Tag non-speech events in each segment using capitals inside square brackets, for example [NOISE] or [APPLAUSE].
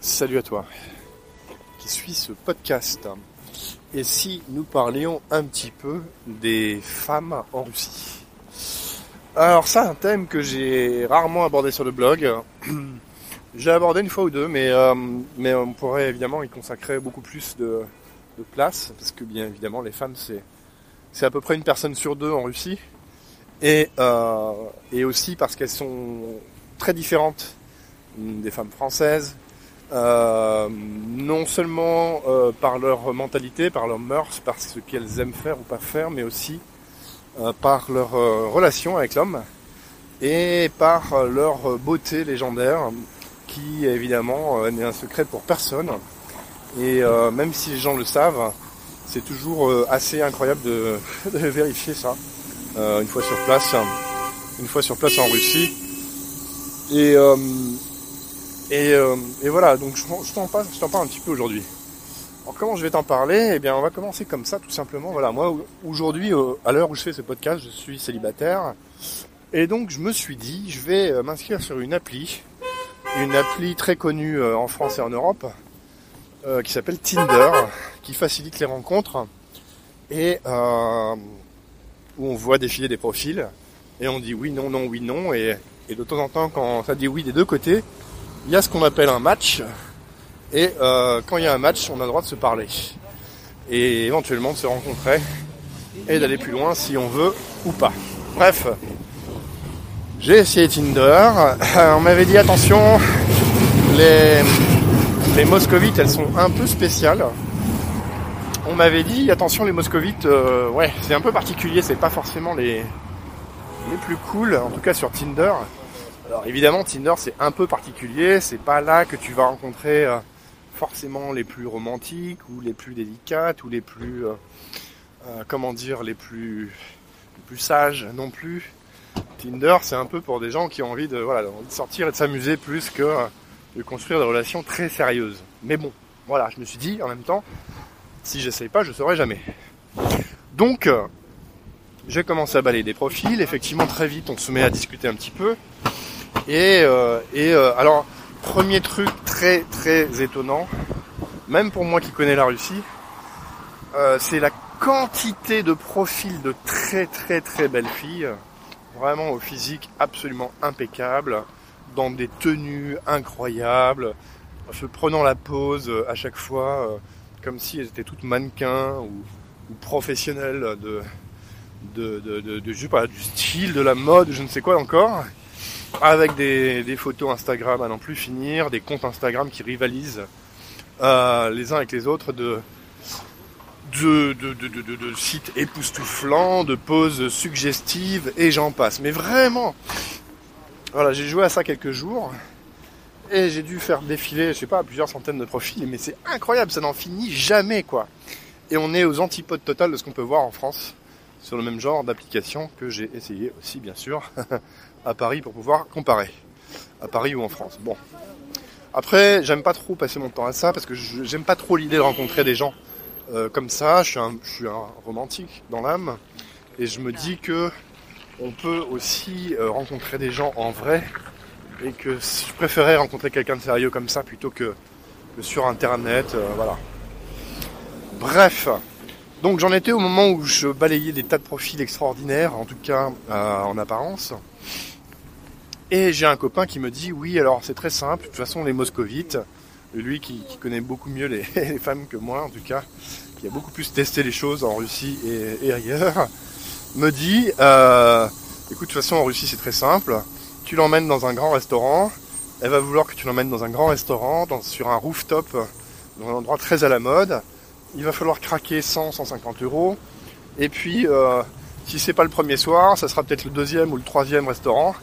Salut à toi qui suis ce podcast. Et si nous parlions un petit peu des femmes en Russie? Alors ça, un thème que j'ai rarement abordé sur le blog. [CLEARS THROAT] J'ai abordé une fois ou deux, mais, euh, mais on pourrait évidemment y consacrer beaucoup plus de, de place, parce que bien évidemment les femmes c'est à peu près une personne sur deux en Russie, et, euh, et aussi parce qu'elles sont très différentes des femmes françaises, euh, non seulement euh, par leur mentalité, par leurs mœurs, par ce qu'elles aiment faire ou pas faire, mais aussi euh, par leur relation avec l'homme et par leur beauté légendaire, qui évidemment n'est un secret pour personne. Et même si les gens le savent, c'est toujours assez incroyable de, [LAUGHS] de vérifier ça une fois sur place, une fois sur place en Russie. Et et, euh, et, voilà, donc je, je t'en parle, un petit peu aujourd'hui. Alors comment je vais t'en parler? Eh bien, on va commencer comme ça, tout simplement. Voilà, moi aujourd'hui, euh, à l'heure où je fais ce podcast, je suis célibataire, et donc je me suis dit, je vais euh, m'inscrire sur une appli, une appli très connue en France et en Europe, euh, qui s'appelle Tinder, qui facilite les rencontres et euh, où on voit défiler des profils et on dit oui, non, non, oui, non, et de temps en temps, quand ça dit oui des deux côtés, il y a ce qu'on appelle un match. Et euh, quand il y a un match, on a le droit de se parler. Et éventuellement de se rencontrer et d'aller plus loin si on veut ou pas. Bref, j'ai essayé Tinder. [LAUGHS] On m'avait dit attention, les, les moscovites elles sont un peu spéciales. On m'avait dit attention les moscovites, euh, ouais c'est un peu particulier, c'est pas forcément les, les plus cool, en tout cas sur Tinder. Alors évidemment, Tinder c'est un peu particulier, c'est pas là que tu vas rencontrer euh, forcément les plus romantiques ou les plus délicates ou les plus, euh, euh, comment dire, les plus, les plus sages non plus. Tinder c'est un peu pour des gens qui ont envie de, voilà, sortir et de s'amuser plus que de construire des relations très sérieuses. Mais bon, voilà, je me suis dit en même temps, si j'essaye pas, je saurai jamais. Donc, j'ai commencé à balayer des profils. Effectivement, très vite, on se met à discuter un petit peu. Et, euh, et euh, alors, premier truc très très étonnant, même pour moi qui connais la Russie, euh, c'est la quantité de profils de très très très belles filles, vraiment au physique absolument impeccable, dans des tenues incroyables, se prenant la pose à chaque fois, comme si elles étaient toutes mannequins ou, ou professionnelles de, de, de, de, du style, de la mode, je ne sais quoi encore avec des, photos Instagram à n'en plus finir, des comptes Instagram qui rivalisent euh, les uns avec les autres de, de, de, de, de sites époustouflants, de poses suggestives et j'en passe. Mais vraiment, voilà, j'ai joué à ça quelques jours et j'ai dû faire défiler, je sais pas, plusieurs centaines de profils, mais c'est incroyable, ça n'en finit jamais quoi. Et on est aux antipodes totales de ce qu'on peut voir en France sur le même genre d'application que j'ai essayé aussi bien sûr [LAUGHS] à Paris pour pouvoir comparer. À Paris ou en France. Bon. Après, j'aime pas trop passer mon temps à ça parce que j'aime pas trop l'idée de rencontrer des gens euh, comme ça. Je suis, un, romantique dans l'âme et je me dis que on peut aussi euh, rencontrer des gens en vrai et que je préférais rencontrer quelqu'un de sérieux comme ça plutôt que, que sur internet. Euh, voilà. Bref. Donc j'en étais au moment où je balayais des tas de profils extraordinaires, en tout cas en apparence. Et j'ai un copain qui me dit oui alors c'est très simple, de toute façon les moscovites, lui qui, connaît beaucoup mieux [LAUGHS] les, femmes que moi en tout cas, qui a beaucoup plus testé les choses en Russie et, ailleurs, me dit euh, écoute de toute façon en Russie c'est très simple, tu l'emmènes dans un grand restaurant, elle va vouloir que tu l'emmènes dans un grand restaurant, sur un rooftop, dans un endroit très à la mode, il va falloir craquer 100, 150 euros, et puis euh, si c'est pas le premier soir, ça sera peut-être le deuxième ou le troisième restaurant,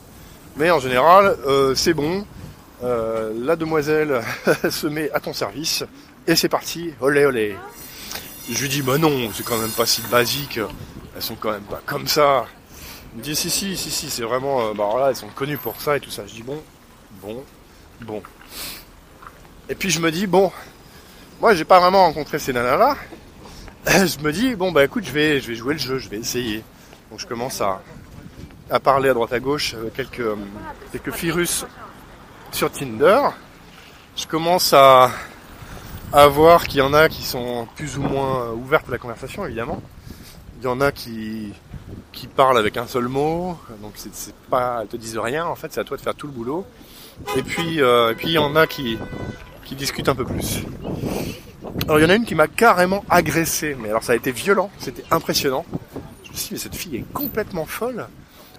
mais en général, euh, c'est bon. Euh, la demoiselle [LAUGHS] se met à ton service et c'est parti, olé olé. Je lui dis bah non, c'est quand même pas si basique, elles sont quand même pas comme ça. Il me dit si si si si, c'est vraiment, euh, bah voilà, elles sont connues pour ça et tout ça. Je dis bon, bon, bon. Et puis je me dis bon, moi j'ai pas vraiment rencontré ces nanas là. [CLEARS THROAT] Je me dis bon bah écoute, je vais je vais jouer le jeu, je vais essayer. Donc je commence à à parler à droite à gauche quelques, quelques filles russes sur Tinder. je commence à, à voir qu'il y en a qui sont plus ou moins ouvertes à la conversation, évidemment. Il y en a qui, qui parlent avec un seul mot, donc c'est pas, elles te disent rien, en fait, c'est à toi de faire tout le boulot. Et puis, euh, et puis il y en a qui, qui discutent un peu plus. Alors il y en a une qui m'a carrément agressé, mais alors ça a été violent, c'était impressionnant. Je me suis dit, mais cette fille est complètement folle.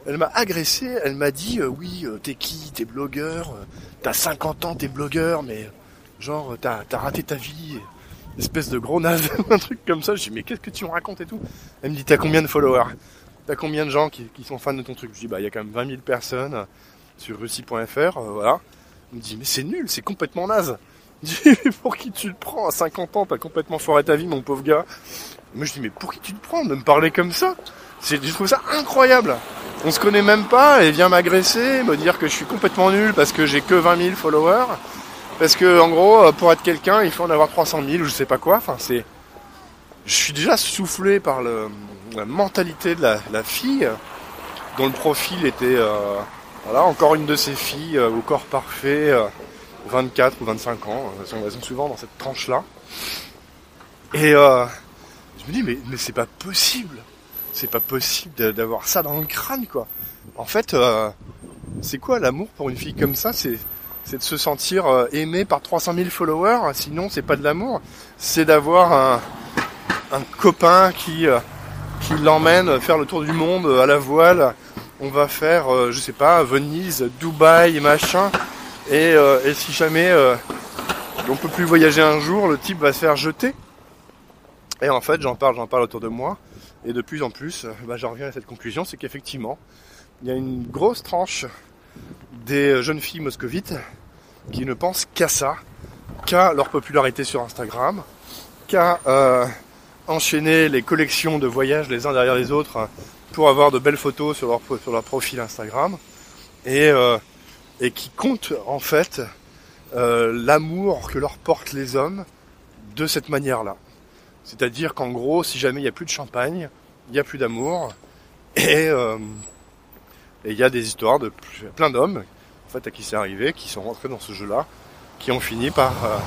Elle m'a agressé, elle m'a dit, euh, oui, euh, t'es qui, t'es blogueur, euh, t'as 50 ans, t'es blogueur, mais genre, t'as as raté ta vie, espèce de gros naze, [LAUGHS] un truc comme ça. Je dis, mais qu'est-ce que tu me racontes et tout? Elle me dit, t'as combien de followers? T'as combien de gens qui, sont fans de ton truc? Je dis, bah, il y a quand même 20 000 personnes sur russie.fr, voilà. Elle me dit, mais c'est nul, c'est complètement naze. [LAUGHS] Mais pour qui tu le prends? À 50 ans T'as complètement foiré ta vie, mon pauvre gars. Moi, je dis, mais pour qui tu le prends de me parler comme ça? Je trouve ça incroyable. On se connaît même pas et vient m'agresser, me dire que je suis complètement nul parce que j'ai que 20 000 followers. Parce que, en gros, pour être quelqu'un, il faut en avoir 300 000 ou je sais pas quoi. Enfin, c'est. Je suis déjà soufflé par la mentalité de la, la, fille, dont le profil était. Euh, voilà, encore une de ces filles euh, au corps parfait, euh, 24 ou 25 ans. Sont, elles sont souvent dans cette tranche-là. Et euh, je me dis, mais, mais c'est pas possible c'est pas possible d'avoir ça dans le crâne, quoi. En fait, euh, c'est quoi l'amour pour une fille comme ça? C'est de se sentir euh, aimé par 300 000 followers. Sinon, c'est pas de l'amour. C'est d'avoir un, un copain qui euh, qui l'emmène faire le tour du monde à la voile. On va faire, euh, je sais pas, Venise, Dubaï, machin. Et, euh, et si jamais euh, on peut plus voyager un jour, le type va se faire jeter. Et en fait, j'en parle, j'en parle autour de moi. Et de plus en plus, bah, j'en reviens à cette conclusion, c'est qu'effectivement, il y a une grosse tranche des jeunes filles moscovites qui ne pensent qu'à ça, qu'à leur popularité sur Instagram, qu'à euh, enchaîner les collections de voyages les uns derrière les autres pour avoir de belles photos sur leur, sur leur profil Instagram, et, euh, et qui comptent en fait euh, l'amour que leur portent les hommes de cette manière-là. C'est-à-dire qu'en gros, si jamais il n'y a plus de champagne, il n'y a plus d'amour. Et euh, il y a des histoires de plein d'hommes, en fait, à qui c'est arrivé, qui sont rentrés dans ce jeu-là, qui ont fini par, euh,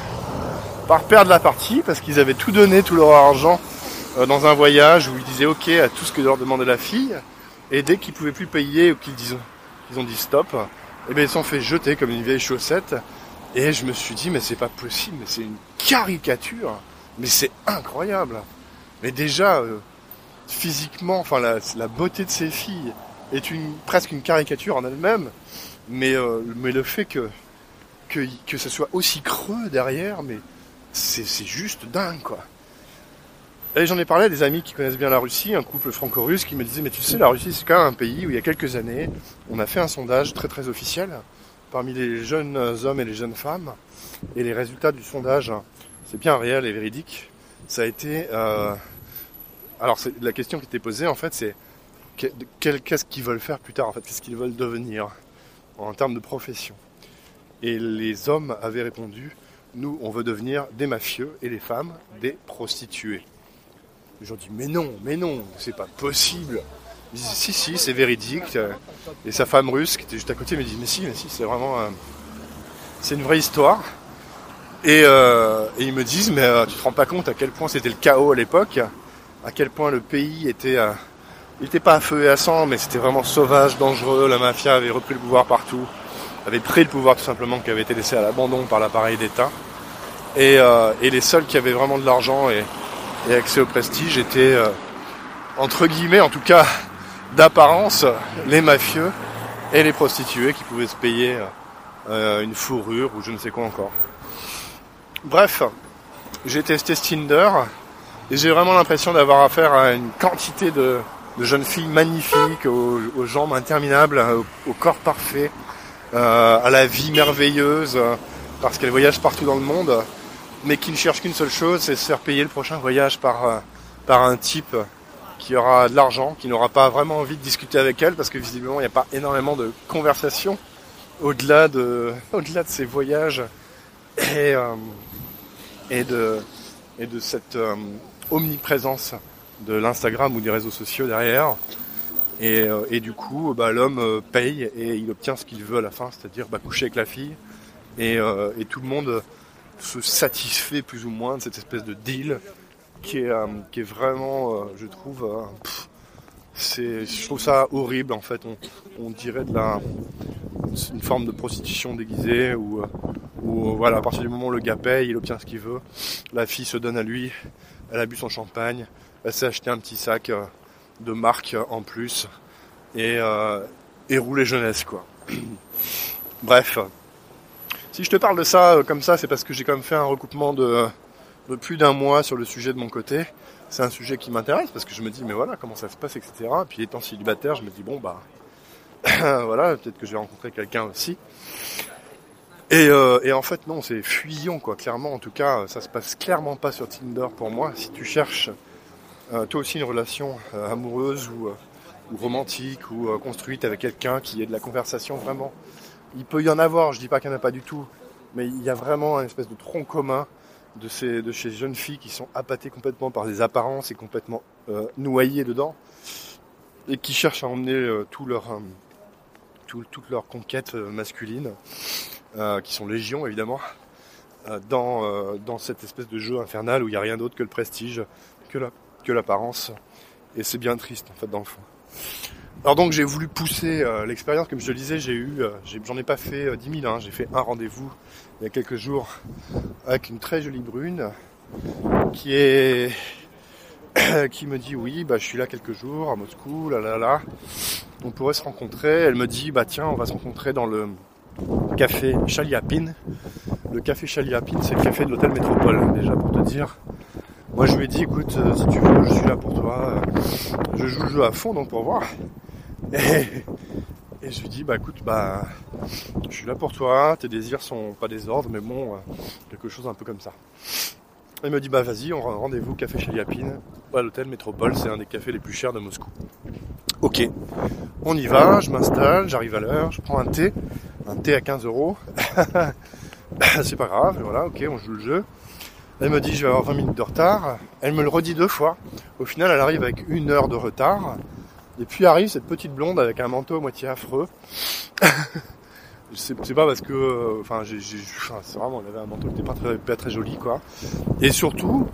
par perdre la partie parce qu'ils avaient tout donné, tout leur argent euh, dans un voyage où ils disaient OK à tout ce que leur demandait la fille. Et dès qu'ils pouvaient plus payer ou qu'ils ils ont dit stop, et bien ils sont fait jeter comme une vieille chaussette. Et je me suis dit, mais c'est pas possible, mais c'est une caricature. Mais c'est incroyable. Mais déjà, euh, physiquement, enfin la, beauté de ces filles est presque une caricature en elle-même. Mais, euh, le fait que, que ce soit aussi creux derrière, mais c'est juste dingue quoi. Et j'en ai parlé à des amis qui connaissent bien la Russie, un couple franco-russe qui me disait mais tu sais la Russie c'est quand même un pays où il y a quelques années on a fait un sondage très très officiel parmi les jeunes hommes et les jeunes femmes et les résultats du sondage c'est bien réel et véridique. Ça a été. Euh... Alors, la question qui était posée, en fait, c'est qu'est-ce qu'ils veulent faire plus tard, en fait, qu'est-ce qu'ils veulent devenir en termes de profession? Et les hommes avaient répondu nous, on veut devenir des mafieux et les femmes des prostituées. Ils ont dit mais non, mais non, c'est pas possible. Ils disent si, si, c'est véridique. Et sa femme russe qui était juste à côté me dit mais si, mais si, c'est vraiment. Euh... C'est une vraie histoire. Et, euh, et, ils me disent, mais euh, tu te rends pas compte à quel point c'était le chaos à l'époque, à quel point le pays était, euh, il était pas à feu et à sang, mais c'était vraiment sauvage, dangereux. La mafia avait repris le pouvoir partout, avait pris le pouvoir tout simplement, qui avait été laissé à l'abandon par l'appareil d'État. Et, euh, et, les seuls qui avaient vraiment de l'argent et, et, accès au prestige étaient, euh, entre guillemets, en tout cas d'apparence, les mafieux et les prostituées qui pouvaient se payer euh, une fourrure ou je ne sais quoi encore. Bref, j'ai testé Tinder et j'ai vraiment l'impression d'avoir affaire à une quantité de, jeunes filles magnifiques, aux, jambes interminables, au, corps parfait, euh, à la vie merveilleuse, parce qu'elles voyagent partout dans le monde, mais qui ne cherchent qu'une seule chose, c'est se faire payer le prochain voyage par, euh, par un type qui aura de l'argent, qui n'aura pas vraiment envie de discuter avec elle, parce que visiblement il n'y a pas énormément de conversation au-delà de, [LAUGHS] au-delà de ces voyages. Et, euh, et de, et de cette euh, omniprésence de l'Instagram ou des réseaux sociaux derrière. Et, euh, et du coup, bah, l'homme paye et il obtient ce qu'il veut à la fin, c'est-à-dire bah, coucher avec la fille Et, euh, et tout le monde se satisfait plus ou moins de cette espèce de deal qui est, euh, qui est vraiment, euh, je trouve, euh, c'est, je trouve ça horrible en fait. On, on dirait de la, une forme de prostitution déguisée où, voilà, à partir du moment où le gars paye, il obtient ce qu'il veut. La fille se donne à lui, elle a bu son champagne, elle s'est acheté un petit sac de marque en plus et, et rouler jeunesse quoi. [CLEARS THROAT] Bref. Si je te parle de ça euh, comme ça, c'est parce que j'ai quand même fait un recoupement de, plus d'un mois sur le sujet de mon côté. C'est un sujet qui m'intéresse parce que je me dis mais voilà comment ça se passe etc. Et puis étant célibataire, je me dis bon bah [COUGHS] voilà peut-être que je vais rencontrer quelqu'un aussi. Et, euh, et en fait non c'est fuyant quoi clairement en tout cas ça se passe clairement pas sur Tinder pour moi. Si tu cherches euh, toi aussi une relation euh, amoureuse ou, euh, romantique ou euh, construite avec quelqu'un qui ait de la conversation vraiment, il peut y en avoir. Je dis pas qu'il n'y en a pas du tout, mais il y a vraiment un espèce de tronc commun de ces, jeunes filles qui sont appâtées complètement par des apparences et complètement euh, noyées dedans et qui cherchent à emmener euh, euh, tout- toute leur conquête euh, masculine, euh, qui sont légion évidemment, dans, cette espèce de jeu infernal où il n'y a rien d'autre que le prestige, que l'apparence. Et c'est bien triste en fait dans le fond. Alors donc j'ai voulu pousser euh, l'expérience, comme je le disais, j'ai eu, euh, j'en ai pas fait euh, 10 000, hein, j'ai fait un rendez-vous il y a quelques jours avec une très jolie brune qui est [COUGHS] qui me dit oui bah je suis là quelques jours à Moscou là là là. On pourrait se rencontrer. Elle me dit bah tiens on va se rencontrer dans le café Chaliapin. Le café Chaliapin c'est le café de l'hôtel Métropole déjà pour te dire. Moi je lui ai dit écoute euh, si tu veux je suis là pour toi. Euh, je joue le jeu à fond donc pour voir et, je lui dis bah écoute bah je suis là pour toi, tes désirs sont pas des ordres, mais bon, euh, quelque chose un peu comme ça. Il me dit bah vas-y, on rendez-vous café Chaliapine, à l'hôtel Métropole, c'est un des cafés les plus chers de Moscou. Ok, on y va, je m'installe, j'arrive à l'heure, je prends un thé, un thé à 15 euros. [LAUGHS] c'est pas grave, voilà, ok, on joue le jeu. Elle me dit je vais avoir 20 minutes de retard. Elle me le redit deux fois. Au final, elle arrive avec une heure de retard. Et puis arrive cette petite blonde avec un manteau à moitié affreux. [LAUGHS] c'est pas parce que, euh, enfin, c'est vraiment, elle avait un manteau qui était pas très, joli, quoi. Et surtout,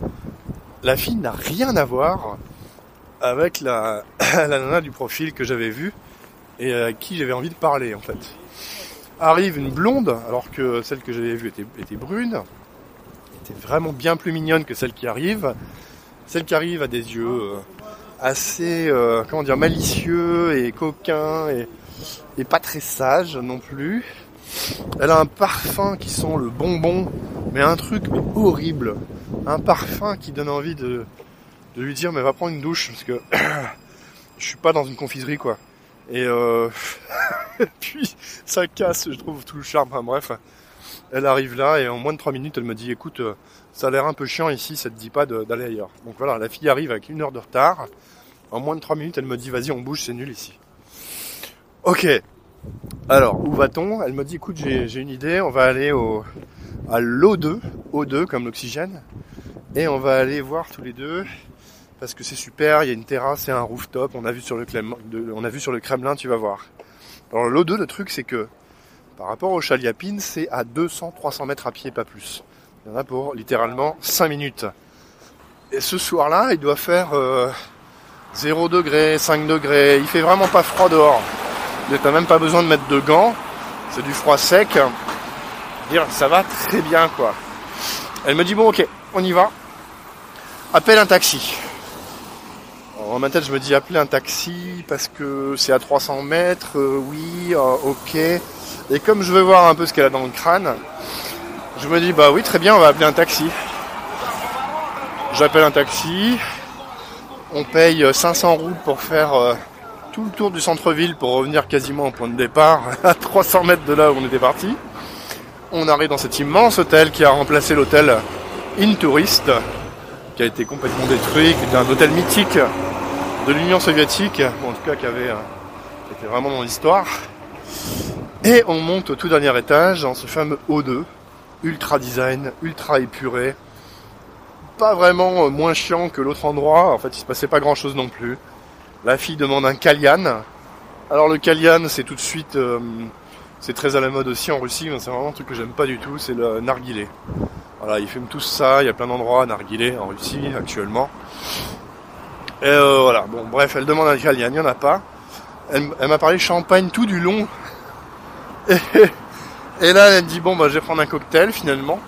la fille n'a rien à voir avec la, [COUGHS] la nana du profil que j'avais vu et à qui j'avais envie de parler, en fait. Arrive une blonde, alors que celle que j'avais vue était, était brune, était vraiment bien plus mignonne que celle qui arrive. Celle qui arrive a des yeux euh, assez, euh, comment dire, malicieux et coquins et, pas très sage non plus. Elle a un parfum qui sent le bonbon, mais un truc horrible. Un parfum qui donne envie de, lui dire mais va prendre une douche parce que [CLEARS THROAT] je suis pas dans une confiserie quoi. Et, euh, [LAUGHS] puis ça casse, je trouve tout le charme. Bref, elle arrive là et en moins de 3 minutes elle me dit écoute euh, ça a l'air un peu chiant ici, ça te dit pas d'aller ailleurs. Donc voilà, la fille arrive avec une heure de retard. En moins de 3 minutes, elle me dit vas-y on bouge, c'est nul ici. Ok. Alors, où va-t-on? Elle me dit écoute, j'ai une idée, on va aller à l'O2, O2 comme l'oxygène, et on va aller voir tous les deux parce que c'est super, il y a une terrasse et un rooftop, on a vu sur le Kremlin, on a vu sur le Kremlin, tu vas voir. Alors l'O2, le truc c'est que par rapport au Chaliapine, c'est à 200-300 mètres à pied, pas plus. Il y en a pour littéralement 5 minutes. Et ce soir-là, il doit faire euh, 0 degré, 5 degrés. Il fait vraiment pas froid dehors. T'as même pas besoin de mettre de gants. C'est du froid sec. Dire, ça va très bien, quoi. Elle me dit, bon, ok, on y va. Appelle un taxi. Dans ma tête, je me dis, appeler un taxi parce que c'est à 300 mètres. euh, oui, euh, ok. Et comme je veux voir un peu ce qu'elle a dans le crâne, je me dis, bah oui, très bien, on va appeler un taxi. J'appelle un taxi. On paye euh, 500 roubles pour faire euh, tout le tour du centre-ville pour revenir quasiment au point de départ, [LAUGHS] à 300 mètres de là où on était parti. On arrive dans cet immense hôtel qui a remplacé l'hôtel In Tourist, qui a été complètement détruit, qui était un hôtel mythique de l'Union soviétique, en tout cas qui avait, euh, vraiment dans l'histoire. Et on monte au tout dernier étage dans ce fameux O2, ultra design, ultra épuré, pas vraiment euh, moins chiant que l'autre endroit. En fait, il se passait pas grand chose non plus. La fille demande un Kalian. Alors le Kalian, c'est tout de suite, euh, c'est très à la mode aussi en Russie, c'est vraiment un truc que j'aime pas du tout, c'est le narguilé. Voilà, ils fument tous ça, il y a plein d'endroits narguilé en Russie actuellement. Et euh, voilà, bon bref, elle demande un italien, il n'y en a pas. Elle, m'a parlé champagne tout du long. [LAUGHS] là, elle dit, bon, bah, je vais prendre un cocktail finalement.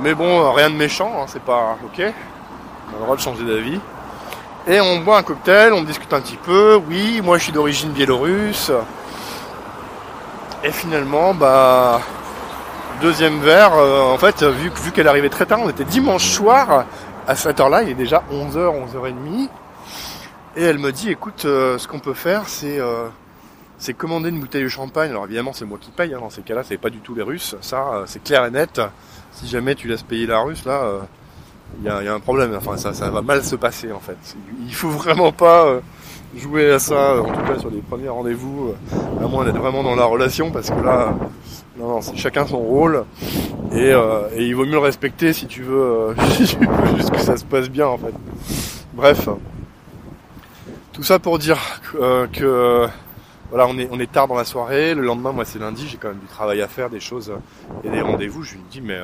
Mais bon, rien de méchant, hein, c'est pas ok. On a le droit de changer d'avis. Et on boit un cocktail, on discute un petit peu. Oui, moi je suis d'origine biélorusse. Et finalement, bah, deuxième verre, euh, en fait, vu, vu qu'elle arrivait très tard, on était dimanche soir, à cette heure-là, il est déjà 11h, 11h30. Et elle me dit, écoute, euh, ce qu'on peut faire, c'est euh, c'est commander une bouteille de champagne. Alors évidemment, c'est moi qui paye, hein, dans ces cas-là, c'est pas du tout les Russes. Ça, c'est clair et net. Si jamais tu laisses payer la Russe, là, il y a, un problème. Enfin, ça, ça va mal se passer, en fait. Il faut vraiment pas jouer à ça, en tout cas sur les premiers rendez-vous, euh, à moins d'être vraiment dans la relation, parce que là, non, non, c'est chacun son rôle, et, euh, il vaut mieux le respecter si tu veux, euh, [LAUGHS] si tu veux juste que ça se passe bien en fait. Bref, tout ça pour dire que voilà, on est, tard dans la soirée, le lendemain, moi c'est lundi, j'ai quand même du travail à faire, des choses et des rendez-vous. Je lui dis mais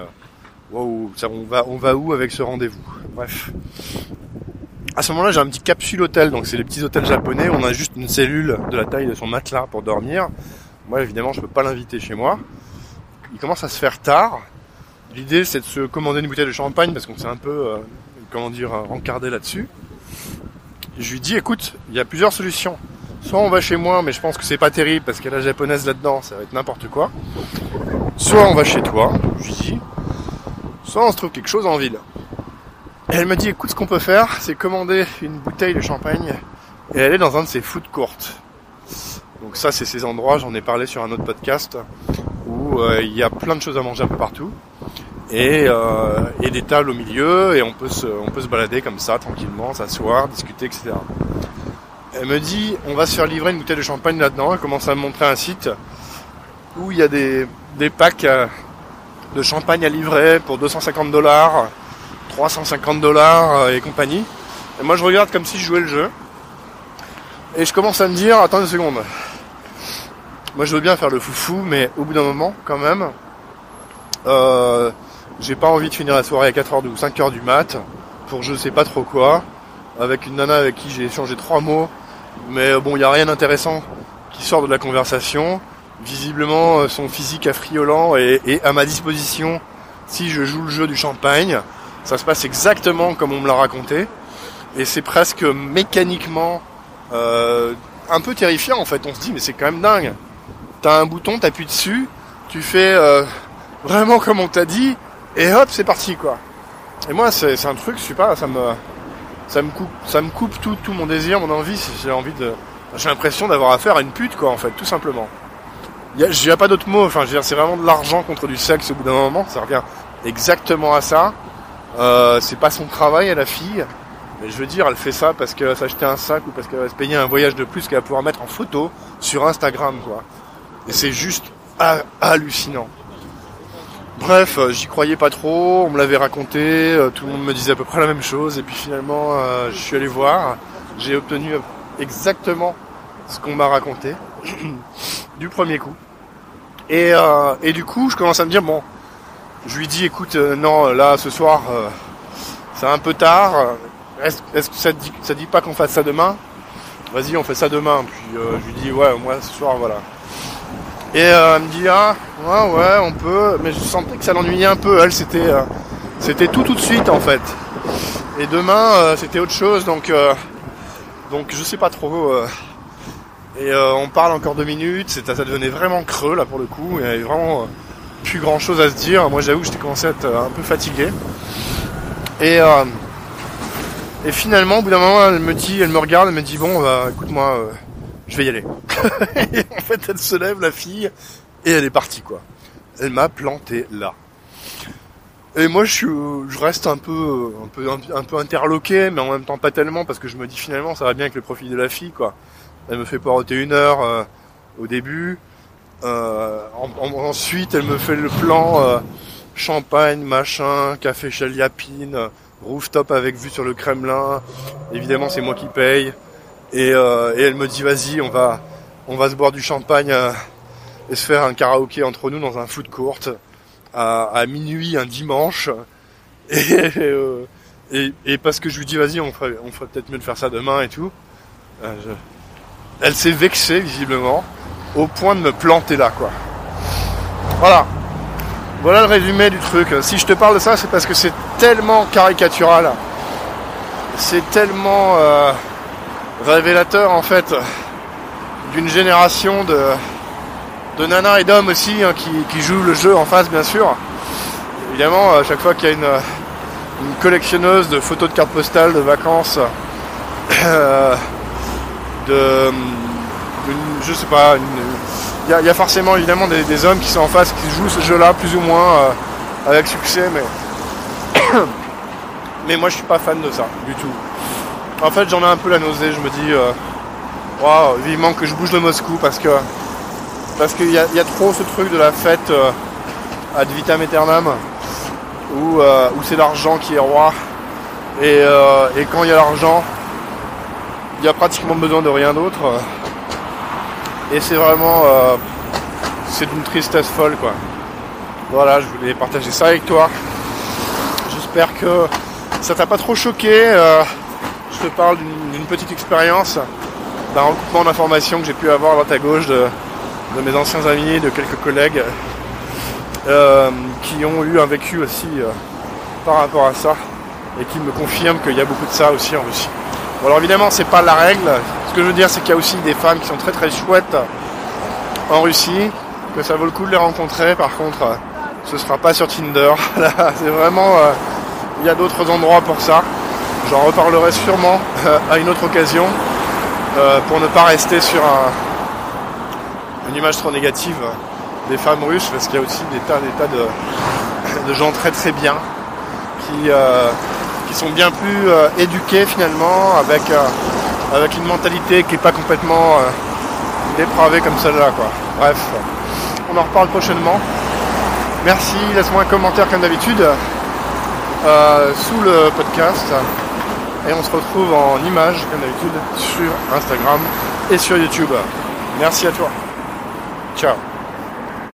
waouh, on va, on va où avec ce rendez-vous? Bref, à ce moment-là, j'ai un petit capsule hôtel, donc c'est les petits hôtels japonais. On a juste une cellule de la taille de son matelas pour dormir. Moi, évidemment, je peux pas l'inviter chez moi. Il commence à se faire tard. L'idée, c'est de se commander une bouteille de champagne parce qu'on s'est un peu, euh, comment dire, encardé là-dessus. Je lui dis, écoute, il y a plusieurs solutions. Soit on va chez moi, mais je pense que c'est pas terrible parce qu'il y a la japonaise là-dedans, ça va être n'importe quoi. Soit on va chez toi, je dis. Soit on se trouve quelque chose en ville. Elle me dit écoute ce qu'on peut faire, c'est commander une bouteille de champagne et aller dans un de ces food courts. Donc ça c'est ces endroits, j'en ai parlé sur un autre podcast, où euh, il y a plein de choses à manger un peu partout. Et, euh, des tables au milieu et on peut se balader comme ça tranquillement, s'asseoir, discuter, etc. Elle me dit on va se faire livrer une bouteille de champagne là-dedans. Elle commence à me montrer un site où il y a des, des packs euh, de champagne à livrer pour 250 dollars 350 dollars euh, et compagnie. Et moi je regarde comme si je jouais le jeu. Et je commence à me dire, attends une seconde. Moi je veux bien faire le foufou, mais au bout d'un moment, quand même, euh, j'ai pas envie de finir la soirée à 4h ou 5h du mat pour je sais pas trop quoi, avec une nana avec qui j'ai échangé trois mots, mais bon, il n'y a rien d'intéressant qui sort de la conversation. Visiblement, euh, son physique affriolant est à ma disposition si je joue le jeu du champagne. Ça se passe exactement comme on me l'a raconté. Et c'est presque mécaniquement euh, un peu terrifiant en fait. On se dit mais c'est quand même dingue. T'as un bouton, t'appuies dessus, tu fais euh, vraiment comme on t'a dit, et hop c'est parti quoi. Et moi c'est un truc, je sais pas, ça me ça me coupe, tout, mon désir, mon envie. J'ai envie de, j'ai l'impression d'avoir affaire à une pute quoi en fait, tout simplement. Il n'y a, pas d'autre mot. Enfin, c'est vraiment de l'argent contre du sexe au bout d'un moment. Ça revient exactement à ça. Euh, c'est pas son travail à la fille, mais je veux dire, elle fait ça parce qu'elle va s'acheter un sac ou parce qu'elle va se payer un voyage de plus qu'elle va pouvoir mettre en photo sur Instagram, quoi. Et c'est juste hallucinant. Bref, euh, j'y croyais pas trop, on me l'avait raconté, euh, tout le monde me disait à peu près la même chose, et puis finalement, je suis allé voir, j'ai obtenu exactement ce qu'on m'a raconté [CLEARS THROAT] du premier coup. Et, du coup, je commence à me dire, bon, je lui dis écoute, euh, non, là ce soir, euh, c'est un peu tard. Est-ce que ça te dit, ça dit pas qu'on fasse ça demain? Vas-y, on fait ça demain. Puis euh, je lui dis ouais, moi ce soir, voilà. Et elle me dit ah ouais ouais on peut, mais je sentais que ça l'ennuyait un peu. Elle c'était c'était tout tout de suite en fait. Et demain c'était autre chose donc donc je sais pas trop. et on parle encore deux minutes. Ça devenait vraiment creux là pour le coup. Il y vraiment plus grand chose à se dire. Moi j'avoue que j'étais commencé à être euh, un peu fatigué. Et, euh, et finalement, au bout d'un moment, elle me dit, elle me regarde, elle me dit bon, bah, écoute-moi, euh, je vais y aller. [LAUGHS] en fait, elle se lève, la fille, et elle est partie quoi. Elle m'a planté là. Et moi, je, je reste un peu, un peu, un, peu interloqué, mais en même temps pas tellement, parce que je me dis finalement, ça va bien avec le profil de la fille, quoi. Elle me fait poireauter une heure au début. Euh, ensuite, elle me fait le plan euh, champagne, machin, café Chaliapine, rooftop avec vue sur le Kremlin. Évidemment, c'est moi qui paye. Et, euh, et elle me dit, vas-y, on va, on va se boire du champagne et se faire un karaoké entre nous dans un foot court à, à minuit un dimanche. [LAUGHS] Et, euh, et, et parce que je lui dis vas-y on ferait, on ferait peut-être mieux de faire ça demain et tout. euh, Elle s'est vexée visiblement au point de me planter là quoi. Voilà. Voilà le résumé du truc. Si je te parle de ça, c'est parce que c'est tellement caricatural. C'est tellement euh, révélateur en fait d'une génération de, de nanas et d'hommes aussi hein, qui, jouent le jeu en face bien sûr. Évidemment, à chaque fois qu'il y a une, collectionneuse de photos de cartes postales de vacances, [COUGHS] de, je sais pas, il y, a- forcément évidemment des, des hommes qui sont en face qui jouent ce jeu-là plus ou moins euh, avec succès, mais [COUGHS] mais moi je suis pas fan de ça du tout. En fait, j'en ai un peu la nausée. Je me dis, euh, waouh, vivement que je bouge de Moscou parce que parce qu'il y a, il y a trop ce truc de la fête euh, ad vitam aeternam où, euh, où c'est l'argent qui est roi et, euh, et quand il y a l'argent, il y a pratiquement besoin de rien d'autre et c'est vraiment c'est d'une tristesse folle quoi. Voilà, je voulais partager ça avec toi. J'espère que ça t'a pas trop choqué. Je te parle d'une petite expérience, d'un recoupement d'informations que j'ai pu avoir à droite à gauche de, mes anciens amis, de quelques collègues euh, qui ont eu un vécu aussi euh, par rapport à ça et qui me confirment qu'il y a beaucoup de ça aussi en Russie. Bon, alors évidemment, c'est pas la règle. Ce que je veux dire, c'est qu'il y a aussi des femmes qui sont très très chouettes en Russie, que ça vaut le coup de les rencontrer. Par contre, euh, ce sera pas sur Tinder. [LAUGHS] C'est vraiment. il y a d'autres endroits pour ça. J'en reparlerai sûrement euh, à une autre occasion euh, pour ne pas rester sur un- une image trop négative des femmes russes parce qu'il y a aussi des tas, des tas de, gens très très bien qui, euh, qui sont bien plus éduqués finalement avec, avec une mentalité qui n'est pas complètement dépravée comme celle-là. quoi. Bref, on en reparle prochainement. Merci, laisse-moi un commentaire comme d'habitude sous le podcast. Et on se retrouve en images, comme d'habitude, sur Instagram et sur YouTube. Merci à toi. Ciao.